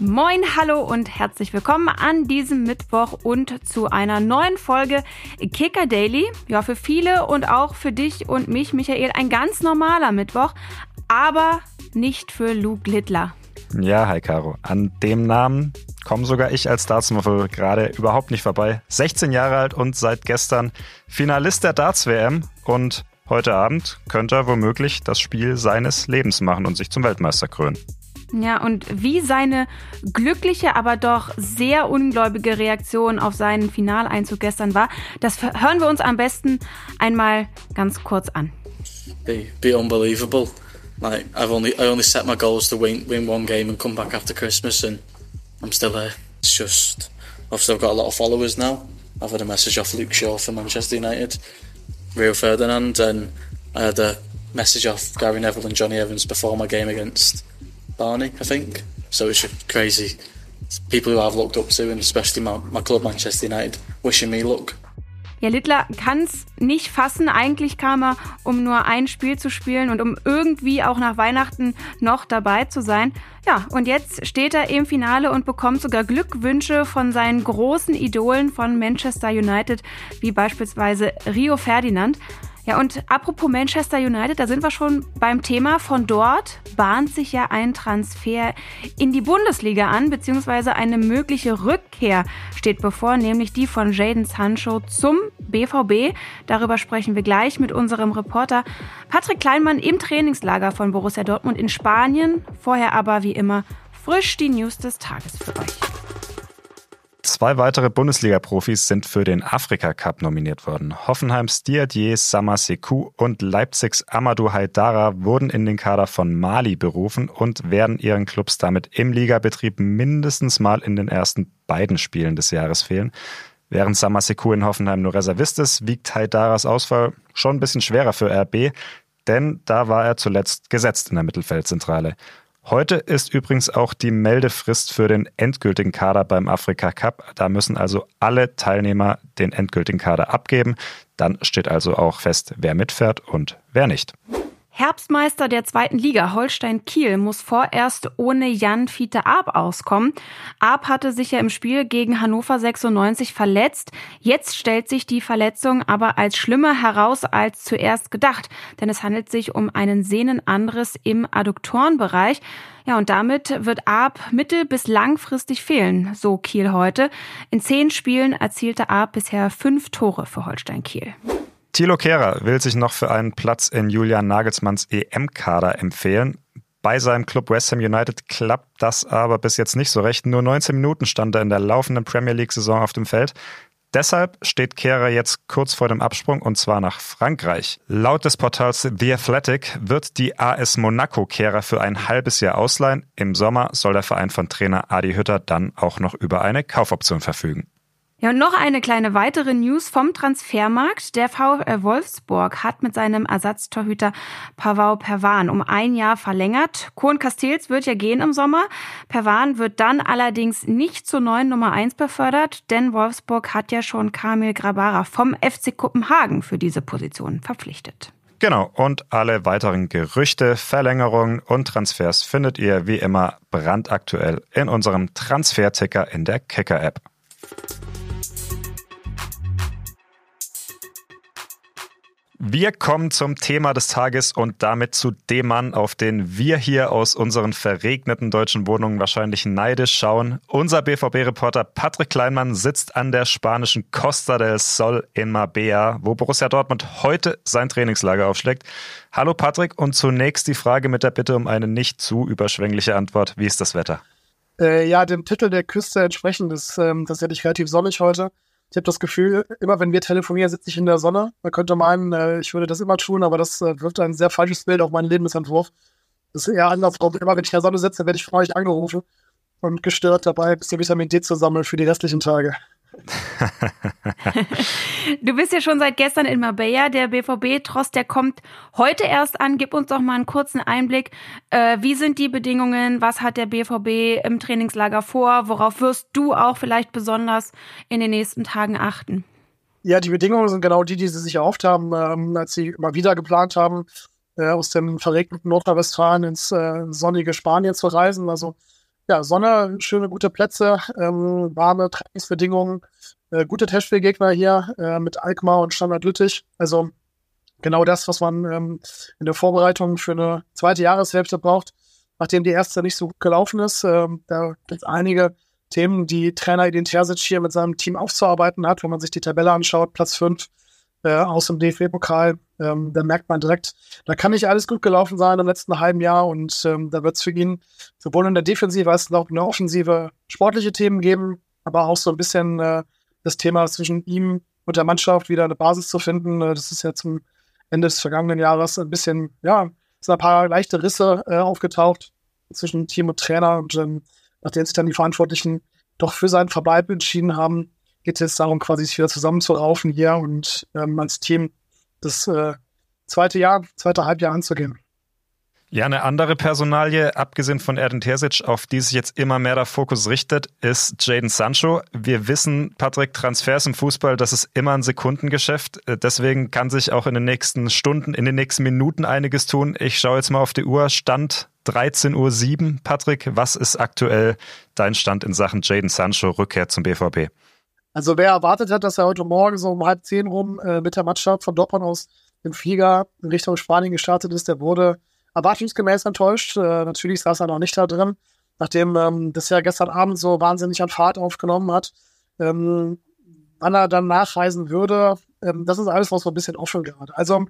Moin, hallo und herzlich willkommen an diesem Mittwoch und zu einer neuen Folge Kicker Daily. Ja, für viele und auch für dich und mich, Michael, ein ganz normaler Mittwoch, aber nicht für Luke Littler. Ja, hi Caro. An dem Namen komme sogar ich als Dartsmuffel gerade überhaupt nicht vorbei. 16 Jahre alt und seit gestern Finalist der Darts-WM und heute Abend könnte er womöglich das Spiel seines Lebens machen und sich zum Weltmeister krönen. Ja, und wie seine glückliche, aber doch sehr ungläubige Reaktion auf seinen Finaleinzug gestern war, das hören wir uns am besten einmal ganz kurz an. Be, be unbelievable. Like I've only I only set my goals to win win one game and come back after Christmas and I'm still here. It's just obviously I've got a lot of followers now. I've had a message off Luke Shaw for Manchester United, Rio Ferdinand, and I had a message off Gary Neville and Johnny Evans before my game against Barney, I think. So it's crazy. People who I've looked up to, and especially my, my club Manchester United, wishing me luck. Ja, Littler kann es nicht fassen. Eigentlich kam er, um nur ein Spiel zu spielen und um irgendwie auch nach Weihnachten noch dabei zu sein. Ja, und jetzt steht er im Finale und bekommt sogar Glückwünsche von seinen großen Idolen von Manchester United, wie beispielsweise Rio Ferdinand. Ja, und apropos Manchester United, da sind wir schon beim Thema. Von dort bahnt sich ja ein Transfer in die Bundesliga an, beziehungsweise eine mögliche Rückkehr steht bevor, nämlich die von Jaden Sancho zum BVB. Darüber sprechen wir gleich mit unserem Reporter Patrick Kleinmann im Trainingslager von Borussia Dortmund in Spanien. Vorher aber wie immer frisch die News des Tages für euch. Zwei weitere Bundesliga-Profis sind für den Afrika-Cup nominiert worden. Hoffenheims Diadier Samaseku und Leipzigs Amadou Haidara wurden in den Kader von Mali berufen und werden ihren Clubs damit im Ligabetrieb mindestens mal in den ersten beiden Spielen des Jahres fehlen. Während Samaseku in Hoffenheim nur Reservist ist, wiegt Haidaras Ausfall schon ein bisschen schwerer für RB, denn da war er zuletzt gesetzt in der Mittelfeldzentrale. Heute ist übrigens auch die Meldefrist für den endgültigen Kader beim Afrika Cup. Da müssen also alle Teilnehmer den endgültigen Kader abgeben. Dann steht also auch fest, wer mitfährt und wer nicht. Herbstmeister der zweiten Liga Holstein Kiel muss vorerst ohne Jan Fiete Arp auskommen. Arp hatte sich ja im Spiel gegen Hannover 96 verletzt. Jetzt stellt sich die Verletzung aber als schlimmer heraus als zuerst gedacht, denn es handelt sich um einen Sehnenanriss im Adduktorenbereich. Ja, und damit wird Arp mittel- bis langfristig fehlen, so Kiel heute. In zehn Spielen erzielte Arp bisher fünf Tore für Holstein Kiel. Thilo Kehrer will sich noch für einen Platz in Julian Nagelsmanns EM-Kader empfehlen. Bei seinem Club West Ham United klappt das aber bis jetzt nicht so recht. Nur 19 Minuten stand er in der laufenden Premier League-Saison auf dem Feld. Deshalb steht Kehrer jetzt kurz vor dem Absprung und zwar nach Frankreich. Laut des Portals The Athletic wird die AS Monaco Kehrer für ein halbes Jahr ausleihen. Im Sommer soll der Verein von Trainer Adi Hütter dann auch noch über eine Kaufoption verfügen. Ja, und noch eine kleine weitere News vom Transfermarkt. Der VfL Wolfsburg hat mit seinem Ersatztorhüter Pavao Perwan um ein Jahr verlängert. Kohn Castells wird ja gehen im Sommer. Perwan wird dann allerdings nicht zur neuen Nummer eins befördert, denn Wolfsburg hat ja schon Kamil Grabara vom FC Kopenhagen für diese Position verpflichtet. Genau, und alle weiteren Gerüchte, Verlängerungen und Transfers findet ihr wie immer brandaktuell in unserem Transferticker in der Kicker-App. Wir kommen zum Thema des Tages und damit zu dem Mann, auf den wir hier aus unseren verregneten deutschen Wohnungen wahrscheinlich neidisch schauen. Unser BVB-Reporter Patrick Kleinmann sitzt an der spanischen Costa del Sol in Marbella, wo Borussia Dortmund heute sein Trainingslager aufschlägt. Hallo Patrick und zunächst die Frage mit der Bitte um eine nicht zu überschwängliche Antwort. Wie ist das Wetter? Äh, ja, dem Titel der Küste entsprechend ist ähm, tatsächlich relativ sonnig heute. Ich habe das Gefühl, immer wenn wir telefonieren, sitze ich in der Sonne. Man könnte meinen, äh, ich würde das immer tun, aber das äh, wirft ein sehr falsches Bild auf meinen Lebensentwurf. Das ist eher andersrum. Immer wenn ich in der Sonne sitze, werde ich euch angerufen und gestört dabei, ein bisschen Vitamin D zu sammeln für die restlichen Tage. Du bist ja schon seit gestern in Marbella. Der BVB-Tross, der kommt heute erst an. Gib uns doch mal einen kurzen Einblick. Äh, wie sind die Bedingungen? Was hat der BVB im Trainingslager vor? Worauf wirst du auch vielleicht besonders in den nächsten Tagen achten? Ja, die Bedingungen sind genau die, die sie sich erhofft haben, ähm, als sie mal wieder geplant haben, äh, aus dem verregneten Nordrhein-Westfalen ins äh, sonnige Spanien zu reisen. Also ja, Sonne, schöne, gute Plätze, ähm, warme Trainingsbedingungen, äh, gute Testspielgegner hier äh, mit Alkmaar und Standard Lüttich. Also genau das, was man ähm, in der Vorbereitung für eine zweite Jahreshälfte braucht, nachdem die erste nicht so gut gelaufen ist. Ähm, da gibt es einige Themen, die Trainer Edin Terzic hier mit seinem Team aufzuarbeiten hat, wenn man sich die Tabelle anschaut, Platz 5 äh, aus dem DFB-Pokal, ähm, da merkt man direkt, da kann nicht alles gut gelaufen sein im letzten halben Jahr und ähm, da wird es für ihn sowohl in der Defensive als auch in der Offensive sportliche Themen geben, aber auch so ein bisschen äh, das Thema zwischen ihm und der Mannschaft wieder eine Basis zu finden. Äh, das ist ja zum Ende des vergangenen Jahres ein bisschen, ja, sind ein paar leichte Risse äh, aufgetaucht zwischen Team und Trainer und ähm, nachdem sich dann die Verantwortlichen doch für seinen Verbleib entschieden haben, geht es darum, quasi sich wieder zusammenzuraufen hier und ähm, als Team das äh, zweite Jahr, zweite Halbjahr anzugehen. Ja, eine andere Personalie, abgesehen von Erden Terzic, auf die sich jetzt immer mehr der Fokus richtet, ist Jaden Sancho. Wir wissen, Patrick, Transfers im Fußball, das ist immer ein Sekundengeschäft. Äh, deswegen kann sich auch in den nächsten Stunden, in den nächsten Minuten einiges tun. Ich schaue jetzt mal auf die Uhr. Stand 13.07 Uhr. Patrick, was ist aktuell dein Stand in Sachen Jaden Sancho Rückkehr zum BVB? Also wer erwartet hat, dass er heute Morgen so um halb zehn rum äh, mit der Mannschaft von Dortmund aus im Flieger in Richtung Spanien gestartet ist, der wurde erwartungsgemäß enttäuscht. Äh, natürlich saß er noch nicht da drin, nachdem ähm, das ja gestern Abend so wahnsinnig an Fahrt aufgenommen hat. Ähm, wann er dann nachreisen würde, ähm, das ist alles noch so ein bisschen offen gerade. Also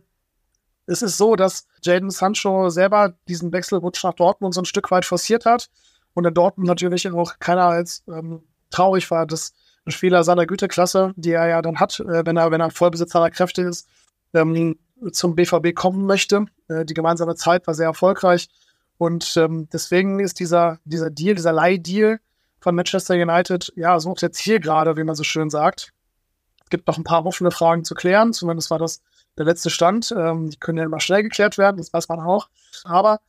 es ist so, dass Jaden Sancho selber diesen Wechselrutsch nach Dortmund so ein Stück weit forciert hat und in Dortmund natürlich auch keiner als ähm, traurig war, dass ein Spieler seiner Güteklasse, die er ja dann hat, äh, wenn er, wenn er Vollbesitzer der Kräfte ist, ähm, zum BVB kommen möchte. Äh, die gemeinsame Zeit war sehr erfolgreich. Und ähm, deswegen ist dieser, dieser Deal, dieser Leihdeal von Manchester United, ja, sucht jetzt hier gerade, wie man so schön sagt. Es gibt noch ein paar offene Fragen zu klären. Zumindest war das der letzte Stand. Ähm, die können ja immer schnell geklärt werden, das weiß man auch. Aber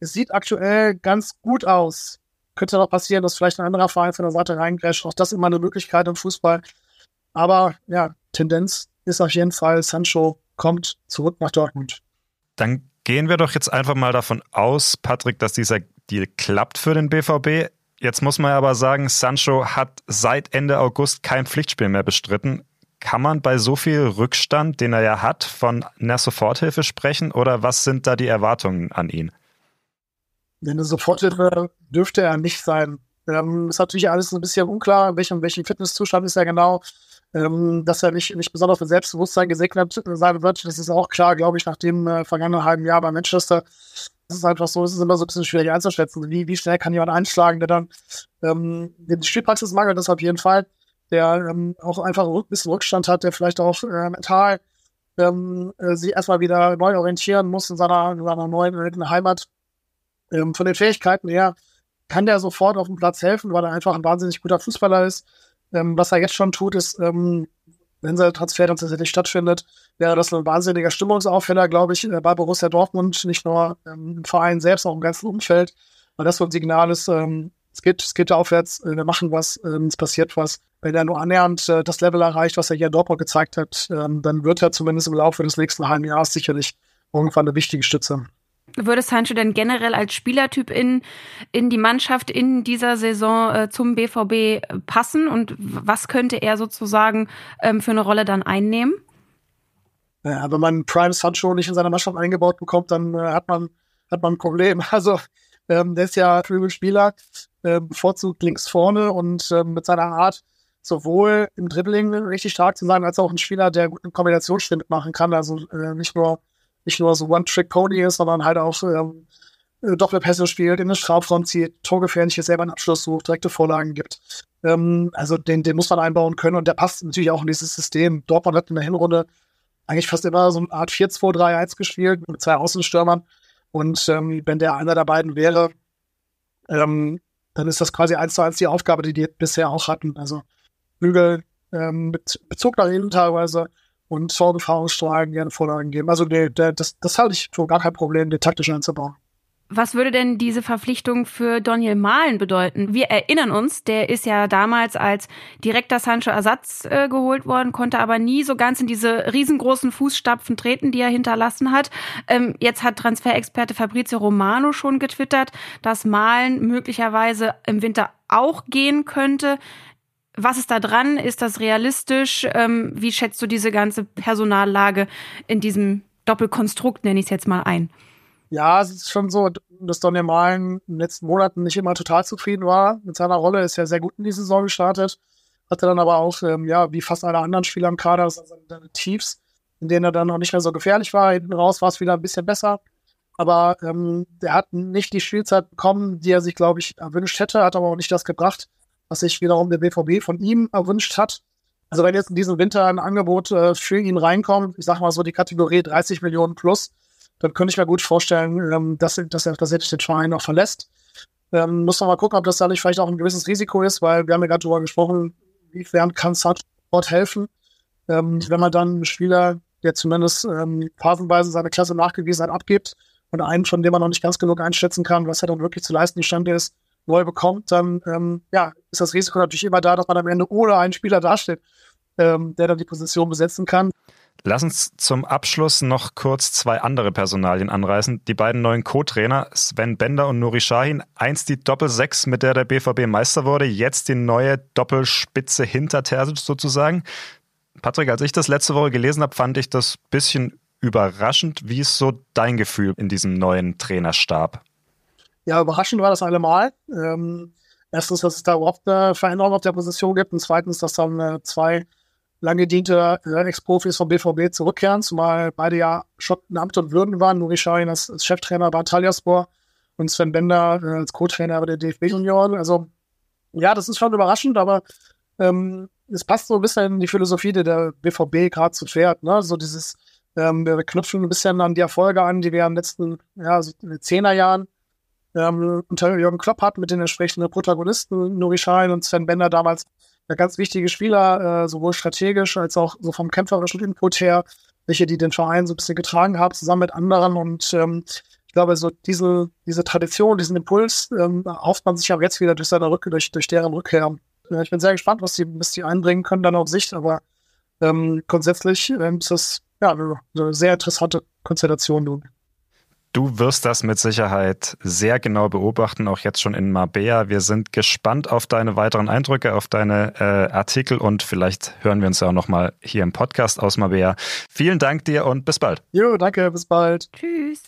es sieht aktuell ganz gut aus könnte noch passieren, dass vielleicht ein anderer Verein von der Seite reingrätscht. Auch das immer eine Möglichkeit im Fußball. Aber ja, Tendenz ist auf jeden Fall, Sancho kommt zurück nach Dortmund. Dann gehen wir doch jetzt einfach mal davon aus, Patrick, dass dieser Deal klappt für den BVB. Jetzt muss man aber sagen, Sancho hat seit Ende August kein Pflichtspiel mehr bestritten. Kann man bei so viel Rückstand, den er ja hat, von einer Soforthilfe sprechen oder was sind da die Erwartungen an ihn? Denn eine Soforthilfe dürfte er nicht sein. Ähm, ist natürlich alles ein bisschen unklar, in welchem, welchem Fitnesszustand ist er genau. Ähm, dass er nicht, nicht besonders mit Selbstbewusstsein gesegnet sein wird, das ist auch klar, glaube ich, nach dem äh, vergangenen halben Jahr bei Manchester. Das ist einfach so, es ist immer so ein bisschen schwierig einzuschätzen. Wie, wie schnell kann jemand einschlagen, der dann ähm, den Spielpraxis mangelt, das auf jeden Fall, der ähm, auch einfach ein bisschen Rückstand hat, der vielleicht auch äh, mental ähm, äh, sich erstmal wieder neu orientieren muss in seiner, in seiner neuen Heimat. Ähm, von den Fähigkeiten her kann der sofort auf dem Platz helfen, weil er einfach ein wahnsinnig guter Fußballer ist. Ähm, was er jetzt schon tut, ist, ähm, wenn sein Transfer dann tatsächlich stattfindet, wäre das ein wahnsinniger Stimmungsaufheller, glaube ich, äh, bei Borussia Dortmund, nicht nur ähm, im Verein selbst, auch im ganzen Umfeld, weil das so ein Signal ist, ähm, es geht, es geht aufwärts, äh, wir machen was, ähm, es passiert was. Wenn er nur annähernd äh, das Level erreicht, was er hier in Dortmund gezeigt hat, dann wird er zumindest im Laufe des nächsten halben Jahres sicherlich irgendwann eine wichtige Stütze würde Sancho denn generell als Spielertyp in, in die Mannschaft in dieser Saison äh, zum BVB äh, passen und was könnte er sozusagen ähm, für eine Rolle dann einnehmen? Ja, wenn man Prime Sancho nicht in seiner Mannschaft eingebaut bekommt, dann äh, hat man hat man ein Problem. Also ähm, der ist ja Flügelspieler, äh, bevorzugt links vorne und äh, mit seiner Art sowohl im Dribbling richtig stark zu sein, als auch ein Spieler, der guten Kombinationsschritt machen kann. Also äh, nicht nur nicht nur so One-Trick-Pony ist, sondern halt auch ähm, äh, Doppelpässe spielt, in den Strafraum zieht, torgefährlich selber einen Abschluss sucht, direkte Vorlagen gibt. Ähm, also den, den muss man einbauen können und der passt natürlich auch in dieses System. Dortmund hat in der Hinrunde eigentlich fast immer so eine Art 4-2-3-1 gespielt mit zwei Außenstürmern. Und ähm, wenn der einer der beiden wäre, ähm, dann ist das quasi eins zu eins die Aufgabe, die die bisher auch hatten. Also Bügel ähm, mit Bezug nach innen teilweise und Zornbefahrungsstrahlen gerne Vorlagen geben. Also nee, der, das, das halte ich für gar kein Problem, den taktisch einzubauen. Was würde denn diese Verpflichtung für Daniel Mahlen bedeuten? Wir erinnern uns, der ist ja damals als direkter Sancho-Ersatz äh, geholt worden, konnte aber nie so ganz in diese riesengroßen Fußstapfen treten, die er hinterlassen hat. Ähm, jetzt hat Transferexperte Fabrizio Romano schon getwittert, dass Mahlen möglicherweise im Winter auch gehen könnte. Was ist da dran? Ist das realistisch? Ähm, wie schätzt du diese ganze Personallage in diesem Doppelkonstrukt, nenne ich es jetzt mal ein? Ja, es ist schon so, dass Donny Malen in den letzten Monaten nicht immer total zufrieden war mit seiner Rolle. Ist ja sehr gut in die Saison gestartet. Hatte dann aber auch, ähm, ja, wie fast alle anderen Spieler im Kader, seine Tiefs, in denen er dann auch nicht mehr so gefährlich war. Hinten raus war es wieder ein bisschen besser. Aber ähm, er hat nicht die Spielzeit bekommen, die er sich, glaube ich, erwünscht hätte, hat aber auch nicht das gebracht, was sich wiederum der BVB von ihm erwünscht hat. Also wenn jetzt in diesem Winter ein Angebot äh, für ihn reinkommt, ich sag mal so die Kategorie 30 Millionen plus, dann könnte ich mir gut vorstellen, ähm, dass, dass, er, er den Verein noch verlässt. Ähm, muss man mal gucken, ob das da nicht vielleicht auch ein gewisses Risiko ist, weil wir haben ja gerade darüber gesprochen, inwiefern kann Support helfen, ähm, wenn man dann einen Spieler, der zumindest ähm, phasenweise seine Klasse nachgewiesen hat, abgibt und einen, von dem man noch nicht ganz genug einschätzen kann, was er dann wirklich zu leisten imstande ist, neu bekommt, dann ähm, ja, ist das Risiko natürlich immer da, dass man am Ende ohne einen Spieler dasteht, ähm, der dann die Position besetzen kann. Lass uns zum Abschluss noch kurz zwei andere Personalien anreißen. Die beiden neuen Co-Trainer, Sven Bender und Nuri Sahin. Einst die Doppel-6, mit der der BVB Meister wurde, jetzt die neue Doppelspitze hinter Terzic sozusagen. Patrick, als ich das letzte Woche gelesen habe, fand ich das ein bisschen überraschend. Wie ist so dein Gefühl in diesem neuen Trainerstab? Ja, überraschend war das allemal. Ähm, erstens, dass es da überhaupt eine Veränderung auf der Position gibt und zweitens, dass dann äh, zwei lang gediente Ex-Profis vom BVB zurückkehren, zumal beide ja schon in Amt und Würden waren. Nuri Sahin als, als Cheftrainer bei Talyaspor und Sven Bender äh, als Co-Trainer bei der DFB-Union. Also ja, das ist schon überraschend, aber ähm, es passt so ein bisschen in die Philosophie, die der BVB gerade zu fährt. Ne? So dieses, ähm, wir knüpfen ein bisschen an die Erfolge an, die wir in den letzten ja, so in den Zehnerjahren ähm, unter Jürgen Klopp hatten mit den entsprechenden Protagonisten, Nuri Sahin und Sven Bender damals ganz wichtige Spieler, äh, sowohl strategisch als auch so vom kämpferischen Input her, welche die den Verein so ein bisschen getragen haben, zusammen mit anderen. Und ähm, ich glaube, so diese, diese Tradition, diesen Impuls ähm, erhofft man sich auch jetzt wieder durch seine Rückkehr, durch, durch deren Rückkehr. Ja, ich bin sehr gespannt, was die, was die einbringen können, dann auf Sicht, aber ähm, grundsätzlich ähm, ist das ja eine sehr interessante Konstellation. Du. Du wirst das mit Sicherheit sehr genau beobachten, auch jetzt schon in Mabea. Wir sind gespannt auf deine weiteren Eindrücke, auf deine äh, Artikel und vielleicht hören wir uns ja auch nochmal hier im Podcast aus Mabea. Vielen Dank dir und bis bald. Jo, danke, bis bald. Tschüss.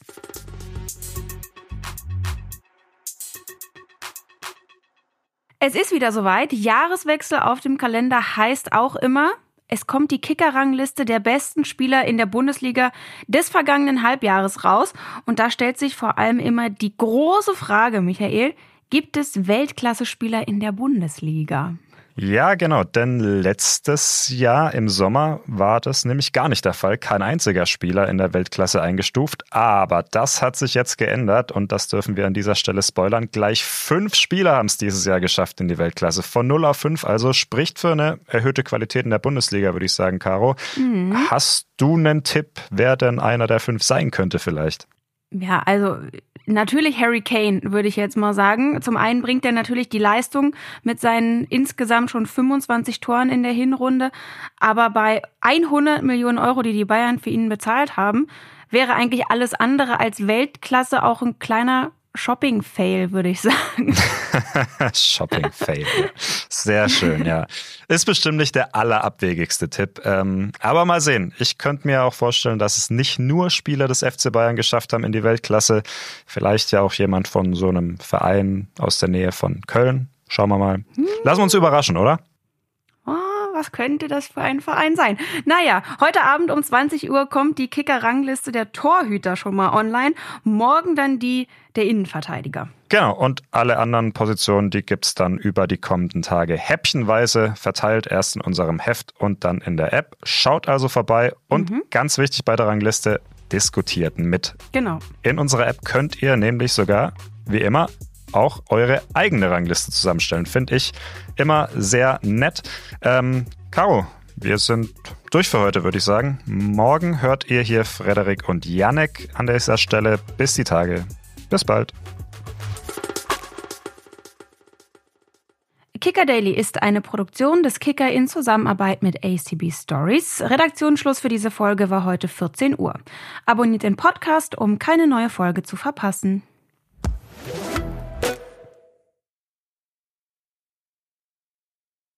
Es ist wieder soweit. Jahreswechsel auf dem Kalender heißt auch immer, es kommt die Kicker-Rangliste der besten Spieler in der Bundesliga des vergangenen Halbjahres raus. Und da stellt sich vor allem immer die große Frage, Michael, gibt es Weltklasse-Spieler in der Bundesliga? Ja, genau, denn letztes Jahr im Sommer war das nämlich gar nicht der Fall. Kein einziger Spieler in der Weltklasse eingestuft. Aber das hat sich jetzt geändert und das dürfen wir an dieser Stelle spoilern. Gleich fünf Spieler haben es dieses Jahr geschafft in die Weltklasse. Von 0 auf 5, also spricht für eine erhöhte Qualität in der Bundesliga, würde ich sagen, Caro. Mhm. Hast du einen Tipp, wer denn einer der fünf sein könnte vielleicht? Ja, also natürlich Harry Kane, würde ich jetzt mal sagen. Zum einen bringt er natürlich die Leistung mit seinen insgesamt schon 25 Toren in der Hinrunde. Aber bei 100 Millionen Euro, die die Bayern für ihn bezahlt haben, wäre eigentlich alles andere als Weltklasse auch ein kleiner Shopping-Fail, würde ich sagen. Shopping-Fail. Sehr schön, ja. Ist bestimmt nicht der allerabwegigste Tipp. Ähm, aber mal sehen. Ich könnte mir auch vorstellen, dass es nicht nur Spieler des FC Bayern geschafft haben in die Weltklasse. Vielleicht ja auch jemand von so einem Verein aus der Nähe von Köln. Schauen wir mal. Hm. Lassen wir uns überraschen, oder? Was könnte das für ein Verein sein? Naja, heute Abend um 20 Uhr kommt die Kicker-Rangliste der Torhüter schon mal online. Morgen dann die der Innenverteidiger. Genau, und alle anderen Positionen, die gibt es dann über die kommenden Tage häppchenweise verteilt, erst in unserem Heft und dann in der App. Schaut also vorbei und mhm. ganz wichtig bei der Rangliste, diskutiert mit. Genau. In unserer App könnt ihr nämlich sogar, wie immer, auch eure eigene Rangliste zusammenstellen. Finde ich immer sehr nett. Ähm, Caro, wir sind durch für heute, würde ich sagen. Morgen hört ihr hier Frederik und Janek an dieser Stelle. Bis die Tage. Bis bald. Kicker Daily ist eine Produktion des Kicker in Zusammenarbeit mit ACB Stories. Redaktionsschluss für diese Folge war heute 14 Uhr. Abonniert den Podcast, um keine neue Folge zu verpassen.